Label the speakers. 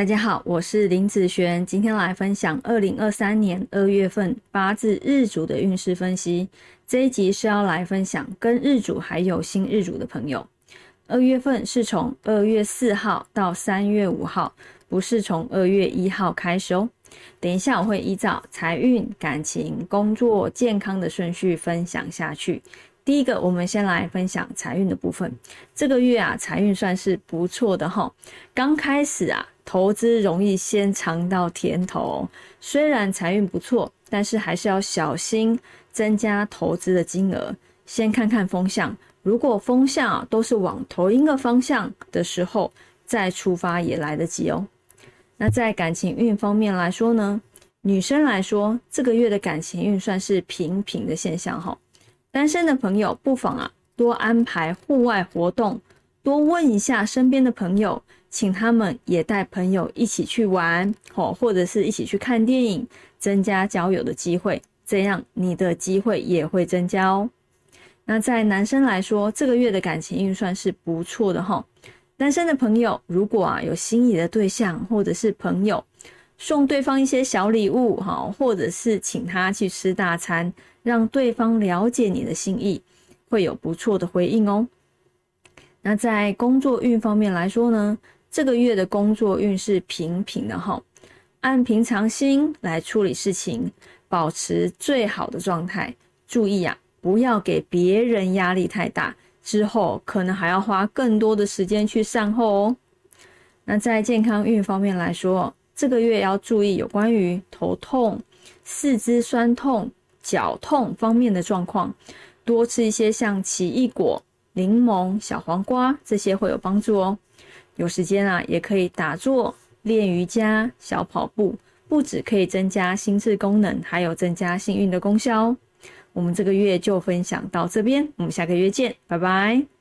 Speaker 1: 大家好，我是林子璇，今天来分享二零二三年二月份八字日主的运势分析。这一集是要来分享跟日主还有新日主的朋友。二月份是从二月四号到三月五号，不是从二月一号开始哦。等一下我会依照财运、感情、工作、健康的顺序分享下去。第一个，我们先来分享财运的部分。这个月啊，财运算是不错的哈。刚开始啊，投资容易先尝到甜头。虽然财运不错，但是还是要小心增加投资的金额。先看看风向，如果风向都是往同一个方向的时候，再出发也来得及哦。那在感情运方面来说呢，女生来说，这个月的感情运算是平平的现象哈。单身的朋友不妨啊多安排户外活动，多问一下身边的朋友，请他们也带朋友一起去玩，哦，或者是一起去看电影，增加交友的机会，这样你的机会也会增加哦。那在男生来说，这个月的感情运算是不错的哈。单身的朋友如果啊有心仪的对象或者是朋友，送对方一些小礼物哈，或者是请他去吃大餐。让对方了解你的心意，会有不错的回应哦。那在工作运方面来说呢，这个月的工作运是平平的哈，按平常心来处理事情，保持最好的状态。注意呀，不要给别人压力太大，之后可能还要花更多的时间去善后哦。那在健康运方面来说，这个月要注意有关于头痛、四肢酸痛。脚痛方面的状况，多吃一些像奇异果、柠檬、小黄瓜这些会有帮助哦。有时间啊，也可以打坐、练瑜伽、小跑步，不止可以增加心智功能，还有增加幸运的功效哦。我们这个月就分享到这边，我们下个月见，拜拜。